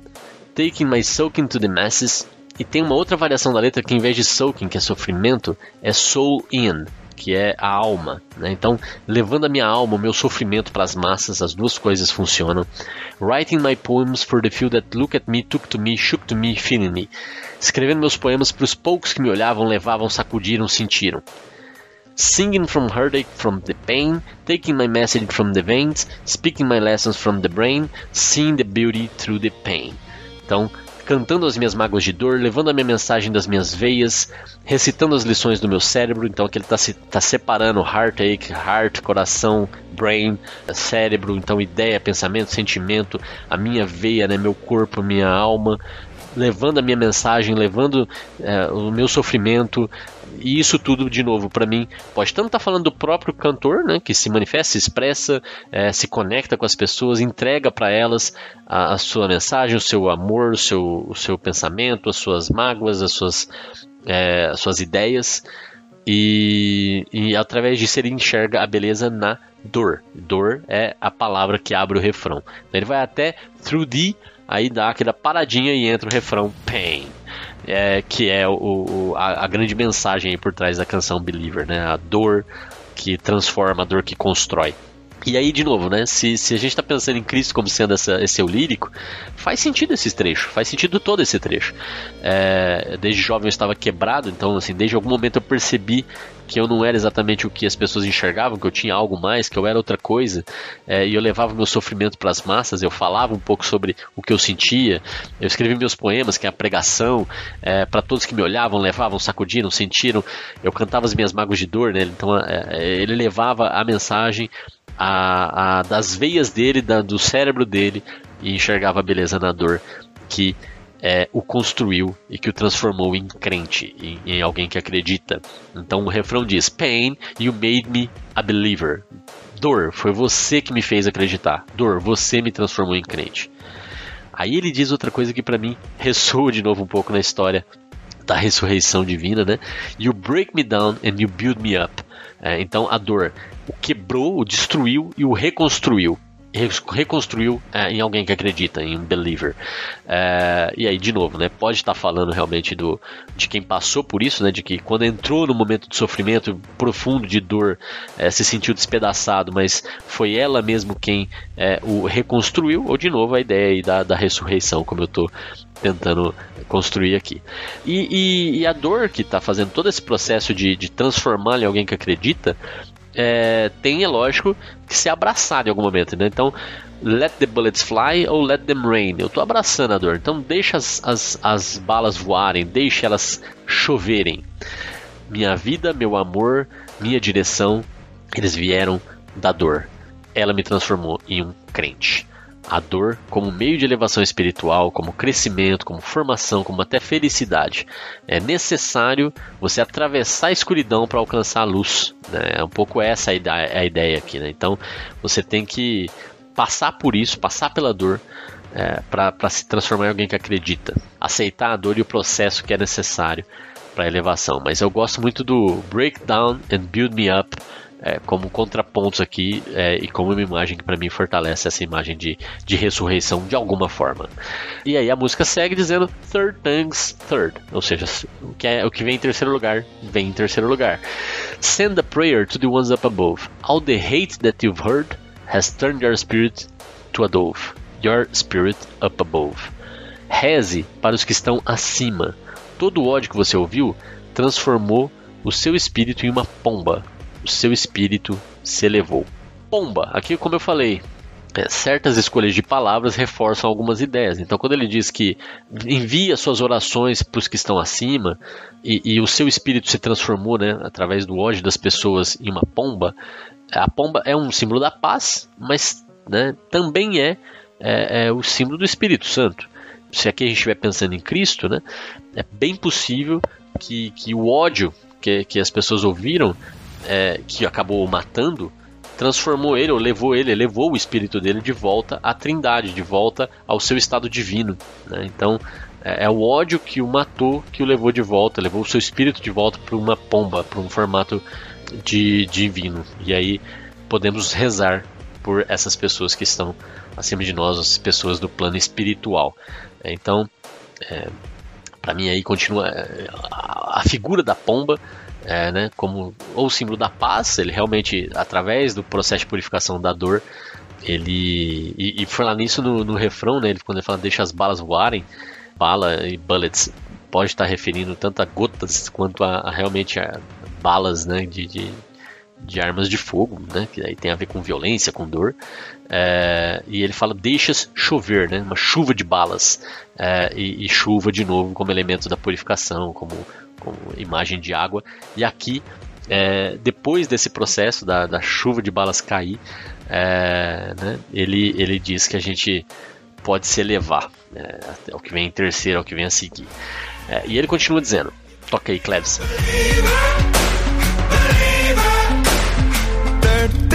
Taking my soaking to the masses. E tem uma outra variação da letra que, em vez de soaking, que é sofrimento, é soul in, que é a alma. Né? Então, levando a minha alma, o meu sofrimento para as massas, as duas coisas funcionam. Writing my poems for the few that look at me, took to me, shook to me, feeling me. Escrevendo meus poemas para os poucos que me olhavam, levavam, sacudiram, sentiram singing from heartache from the pain, taking my message from the veins, speaking my lessons from the brain, seeing the beauty through the pain. Então, cantando as minhas mágoas de dor, levando a minha mensagem das minhas veias, recitando as lições do meu cérebro. Então, aqui ele está tá separando heartache, heart, coração, brain, cérebro. Então, ideia, pensamento, sentimento, a minha veia, né, meu corpo, minha alma, levando a minha mensagem, levando é, o meu sofrimento, e isso tudo, de novo, para mim, pode tanto estar tá falando do próprio cantor, né, que se manifesta, se expressa, é, se conecta com as pessoas, entrega para elas a, a, sua mensagem, o seu amor, o seu, o seu pensamento, as suas mágoas, as suas, é, as suas ideias, e, e através disso ele enxerga a beleza na dor. Dor é a palavra que abre o refrão. Então ele vai até through the Aí dá aquela paradinha e entra o refrão Pain. É, que é o, o a, a, grande mensagem por trás da canção Believer, né? A dor que transforma, a dor que constrói. E aí, de novo, né? Se, se a gente está pensando em Cristo como sendo essa, esse eu lírico, faz sentido esse trecho, faz sentido todo esse trecho. É, desde jovem eu estava quebrado, então, assim, desde algum momento eu percebi que eu não era exatamente o que as pessoas enxergavam, que eu tinha algo mais, que eu era outra coisa, é, e eu levava meu sofrimento para as massas, eu falava um pouco sobre o que eu sentia, eu escrevi meus poemas, que é a pregação, é, para todos que me olhavam, levavam, sacudiram, sentiram, eu cantava as minhas mágoas de dor, né? Então é, ele levava a mensagem a, a, das veias dele, da, do cérebro dele, e enxergava a beleza na dor que é, o construiu e que o transformou em crente, em, em, alguém que acredita. Então o refrão diz: Pain, you made me a believer. Dor, foi você que me fez acreditar. Dor, você me transformou em crente. Aí ele diz outra coisa que para mim ressoa de novo um pouco na história da ressurreição divina, né? You break me down and you build me up. É, então a dor o quebrou, o destruiu e o reconstruiu reconstruiu é, em alguém que acredita, em um believer. É, e aí, de novo, né, pode estar falando realmente do, de quem passou por isso, né, de que quando entrou no momento de sofrimento profundo, de dor, é, se sentiu despedaçado, mas foi ela mesmo quem é, o reconstruiu, ou de novo a ideia da, da ressurreição, como eu estou tentando construir aqui. E, e, e a dor que está fazendo todo esse processo de, de transformar em alguém que acredita é, tem, é lógico, que ser abraçado em algum momento. Né? Então, let the bullets fly ou let them rain. Eu estou abraçando a dor. Então, deixa as, as, as balas voarem, deixa elas choverem. Minha vida, meu amor, minha direção, eles vieram da dor. Ela me transformou em um crente a dor como meio de elevação espiritual, como crescimento, como formação, como até felicidade. É necessário você atravessar a escuridão para alcançar a luz. Né? É um pouco essa a ideia aqui. Né? Então você tem que passar por isso, passar pela dor. É, para se transformar em alguém que acredita, aceitar a dor e o processo que é necessário para elevação. Mas eu gosto muito do breakdown and build me up, é, como contrapontos aqui é, e como uma imagem que para mim fortalece essa imagem de, de ressurreição de alguma forma. E aí a música segue dizendo third things third, ou seja, o que, é, o que vem em terceiro lugar vem em terceiro lugar. Send a prayer to the ones up above. All the hate that you've heard has turned your spirit to a dove. Your spirit up above. Reze para os que estão acima. Todo o ódio que você ouviu transformou o seu espírito em uma pomba o seu espírito se elevou. Pomba, aqui como eu falei, é, certas escolhas de palavras reforçam algumas ideias. Então, quando ele diz que envia suas orações para os que estão acima e, e, o seu espírito se transformou, né, através do ódio das pessoas, em uma pomba, a pomba é um símbolo da paz, mas né, também é, é, é, o símbolo do Espírito Santo. Se aqui a gente estiver pensando em Cristo, né, é bem possível que, que o ódio que, que as pessoas ouviram é, que acabou matando, transformou ele, ou levou ele, levou o espírito dele de volta à trindade, de volta ao seu estado divino. Né? Então, é, é, o ódio que o matou que o levou de volta, levou o seu espírito de volta para uma pomba, para um formato de divino. E aí podemos rezar por essas pessoas que estão acima de nós, as pessoas do plano espiritual. É, então, é, para mim aí continua é, a, a figura da pomba é, né, como ou símbolo da paz, ele realmente, através do processo de purificação da dor, ele. E, e falar nisso no, no refrão, né, ele, quando ele fala deixa as balas voarem, bala e bullets pode estar referindo tanto a gotas quanto a, a realmente a balas né, de, de, de, armas de fogo, né, que aí tem a ver com violência, com dor. É, e ele fala deixas chover, né, uma chuva de balas. É, e, e chuva de novo como elemento da purificação, como como imagem de água. E aqui, é, depois desse processo da, da, chuva de balas cair, é, né, ele, ele diz que a gente pode se elevar. É, o que vem em terceiro, ao que vem a seguir. É, e ele continua dizendo: toca aí, Cleves. Turned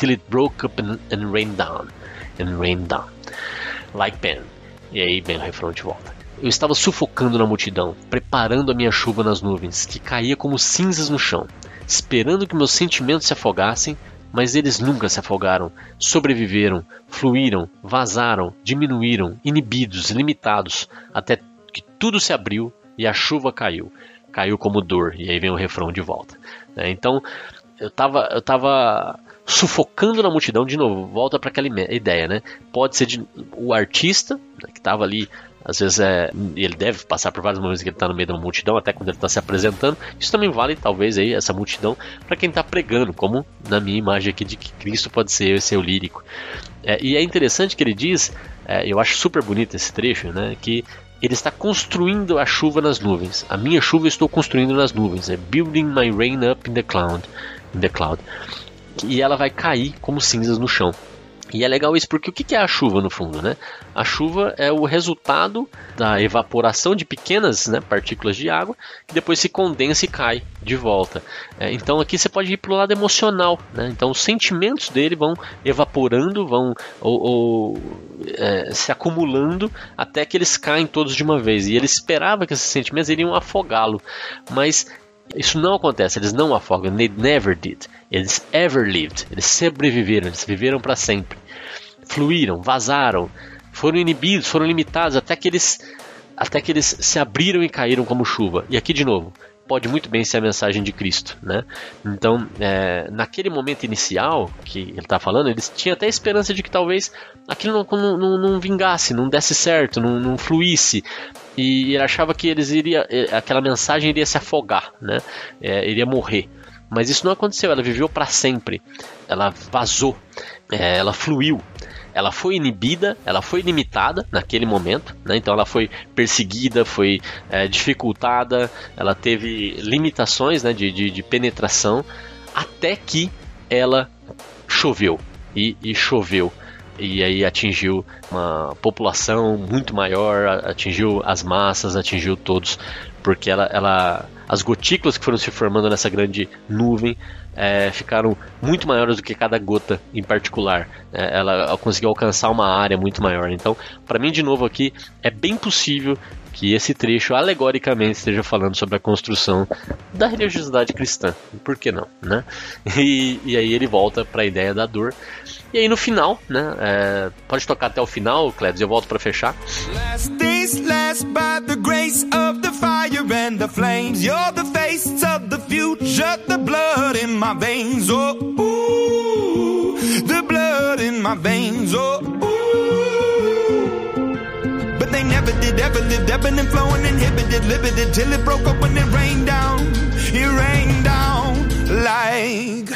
till it broke up and, and rained down, and rained down. Like Ben. E aí Ben o refrão de volta. Eu estava sufocando na multidão, preparando a minha chuva nas nuvens, que caía como cinzas no chão, esperando que meus sentimentos se afogassem, mas eles nunca se afogaram, sobreviveram, fluíram, vazaram, diminuíram, inibidos, limitados, até que tudo se abriu e a chuva caiu. Caiu como dor, e aí vem o refrão de volta. Né? Então, eu estava eu tava sufocando na multidão, de novo, volta para aquela ideia, né? Pode ser de, o artista, né, que estava ali às vezes é, ele deve passar por vários momentos que ele está no meio de uma multidão, até quando ele está se apresentando. Isso também vale, talvez, aí, essa multidão para quem está pregando, como na minha imagem aqui de que Cristo pode ser esse seu lírico. É, e é interessante que ele diz, é, eu acho super bonito esse trecho, né, que ele está construindo a chuva nas nuvens. A minha chuva eu estou construindo nas nuvens. É building my rain up in the cloud, in the cloud. E ela vai cair como cinzas no chão. E é legal isso porque o que é a chuva no fundo, né? A chuva é o resultado da evaporação de pequenas né, partículas de água que depois se condensa e cai de volta. É, então aqui você pode ir para o lado emocional, né? Então os sentimentos dele vão evaporando, vão ou, ou é, se acumulando até que eles caem todos de uma vez. E ele esperava que esses sentimentos iriam afogá-lo, mas isso não acontece, eles não afogam, they never did. Eles ever lived, eles sobreviveram, eles viveram para sempre. Fluíram, vazaram, foram inibidos, foram limitados até que eles até que eles se abriram e caíram como chuva. E aqui de novo, pode muito bem ser a mensagem de Cristo, né? Então, é, naquele momento inicial que ele está falando, eles tinham até esperança de que talvez aquilo não, não, não vingasse, não desse certo, não, não fluísse, e ele achava que eles iria, é, aquela mensagem iria se afogar, né? É, iria morrer. Mas isso não aconteceu, ela viveu para sempre. Ela vazou, é, ela fluiu ela foi inibida, ela foi limitada naquele momento, né? então ela foi perseguida, foi é, dificultada, ela teve limitações né, de, de, de, penetração, até que ela choveu e, e choveu e aí atingiu uma população muito maior, atingiu as massas, atingiu todos, porque ela, ela as gotículas que foram se formando nessa grande nuvem é, ficaram muito maiores do que cada gota em particular. É, ela conseguiu alcançar uma área muito maior. Então, para mim, de novo aqui, é bem possível que esse trecho alegoricamente esteja falando sobre a construção da religiosidade cristã. Por que não, né? E, e aí ele volta para a ideia da dor. E aí no final, né? É, pode tocar até o final, Cleves, eu volto para fechar. Last days last by the grace of the and the flames. You're the face of the future, the blood in my veins. Oh, ooh, the blood in my veins. Oh, ooh. But they never did, ever lived, ebbing and flowing, inhibited, limited, till it broke up when it rained down. It rained down like.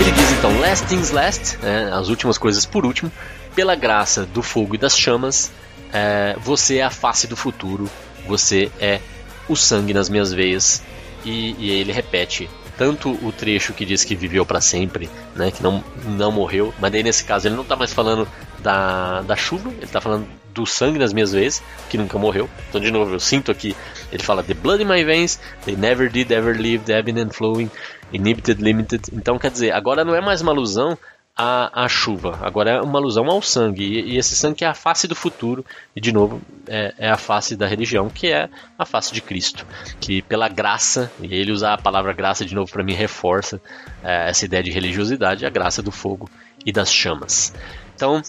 Ele diz então: Last things last, né, as últimas coisas por último, pela graça do fogo e das chamas, é, você é a face do futuro, você é o sangue nas minhas veias. E, e ele repete tanto o trecho que diz que viveu para sempre, né, que não, não morreu, mas daí nesse caso ele não está mais falando da, da chuva, ele está falando do sangue nas minhas veias, que nunca morreu. Então, de novo, eu sinto aqui, ele fala The blood in my veins, they never did ever live, ebbing and flowing, inhibited, limited. Então, quer dizer, agora não é mais uma alusão a, chuva. Agora é uma alusão ao sangue. E, e, esse sangue é a face do futuro. E de novo, é, é, a face da religião, que é a face de Cristo. Que pela graça, e ele usar a palavra graça de novo para mim reforça é, essa ideia de religiosidade, a graça do fogo e das chamas. Então,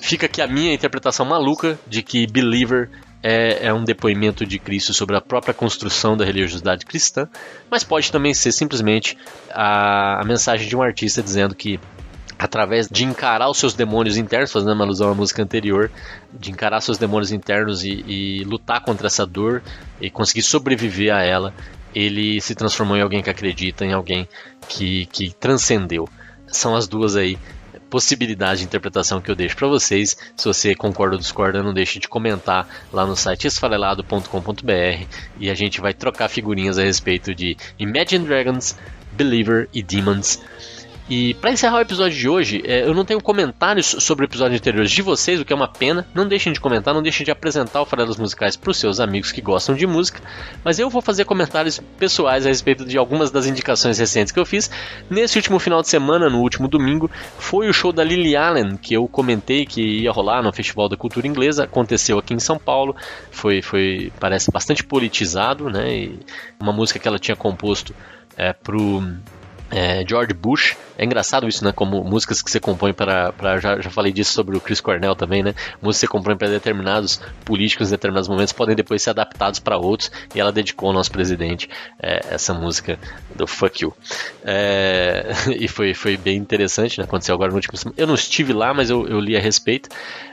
fica aqui a minha interpretação maluca de que believer é, é, um depoimento de Cristo sobre a própria construção da religiosidade cristã, mas pode também ser simplesmente a, a mensagem de um artista dizendo que através de encarar os seus demônios internos, fazendo uma alusão à música anterior, de encarar seus demônios internos e, e, lutar contra essa dor e conseguir sobreviver a ela, ele se transformou em alguém que acredita, em alguém que, que transcendeu. São as duas aí possibilidades de interpretação que eu deixo para vocês. Se você concorda ou discorda, não deixe de comentar lá no site esfarelado.com.br e a gente vai trocar figurinhas a respeito de Imagine Dragons, Believer e Demons. E para encerrar o episódio de hoje, é, eu não tenho comentários sobre episódios anteriores de vocês, o que é uma pena. Não deixem de comentar, não deixem de apresentar o Farelas Musicais para os seus amigos que gostam de música. Mas eu vou fazer comentários pessoais a respeito de algumas das indicações recentes que eu fiz. Nesse último final de semana, no último domingo, foi o show da Lily Allen, que eu comentei que ia rolar no Festival da Cultura Inglesa. Aconteceu aqui em São Paulo. Foi, foi parece, bastante politizado, né? E uma música que ela tinha composto é, pro é, George Bush. É engraçado isso, né? Como músicas que você compõe para. já, já falei disso sobre o Chris Cornell também, né? Músicas que você compõe para determinados políticos em determinados momentos podem depois ser adaptados para outros. E ela dedicou ao nosso presidente é, essa música do Fuck You. É, e foi, foi bem interessante, né? Aconteceu agora no último. Eu não estive lá, mas eu, eu li a respeito.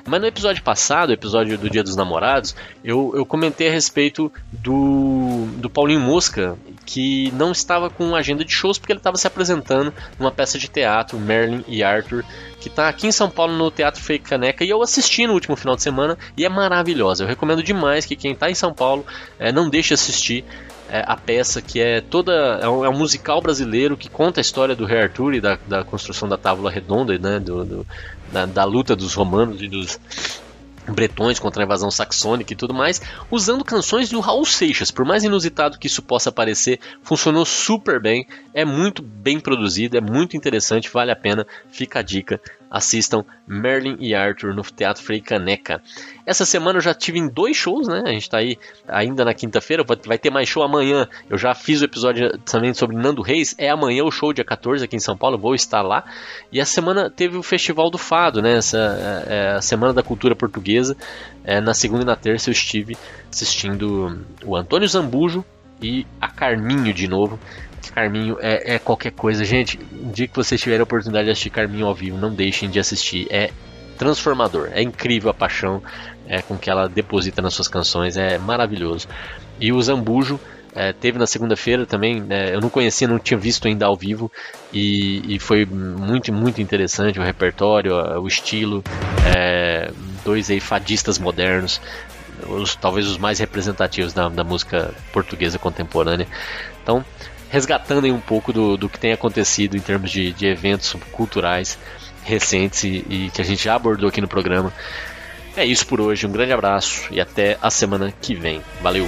Mas no episódio passado, episódio do Dia dos Namorados, eu, eu comentei a respeito do, do Paulinho Mosca, que não estava com agenda de shows porque ele estava se apresentando numa peça de teatro, Merlin e Arthur, que está aqui em São Paulo no Teatro Fake Caneca e eu assisti no último final de semana e é maravilhosa. Eu recomendo demais que quem está em São Paulo é, não deixe assistir é, a peça que é toda. É um, é um, musical brasileiro que conta a história do rei Arthur e da, da construção da Távola Redonda, né, do, do da, da, luta dos romanos e dos bretões contra a invasão saxônica e tudo mais, usando canções do Raul Seixas. Por mais inusitado que isso possa parecer, funcionou super bem, é muito bem produzido, é muito interessante, vale a pena, fica a dica assistam Merlin e Arthur no Teatro Frei Caneca. Essa semana eu já tive em dois shows, né? A gente está aí ainda na quinta-feira, vai ter mais show amanhã. Eu já fiz o episódio também sobre Nando Reis, é amanhã o show dia 14 aqui em São Paulo, vou estar lá. E a semana teve o Festival do Fado, né? Essa é, é a Semana da Cultura Portuguesa. É, na segunda e na terça eu estive assistindo o Antônio Zambujo e a Carminho de novo. Carminho é, é, qualquer coisa. Gente, um dia que vocês tiverem a oportunidade de assistir Carminho ao vivo, não deixem de assistir. É transformador. É incrível a paixão é, com que ela deposita nas suas canções. É maravilhoso. E o Zambujo é, teve na segunda-feira também. É, eu não conhecia, não tinha visto ainda ao vivo. E, e foi muito, muito interessante o repertório, o estilo. É, dois aí fadistas modernos. Os, talvez os mais representativos da, da música portuguesa contemporânea. Então, resgatando um pouco do, do que tem acontecido em termos de, de eventos culturais recentes e, e que a gente já abordou aqui no programa. É isso por hoje, um grande abraço e até a semana que vem. Valeu!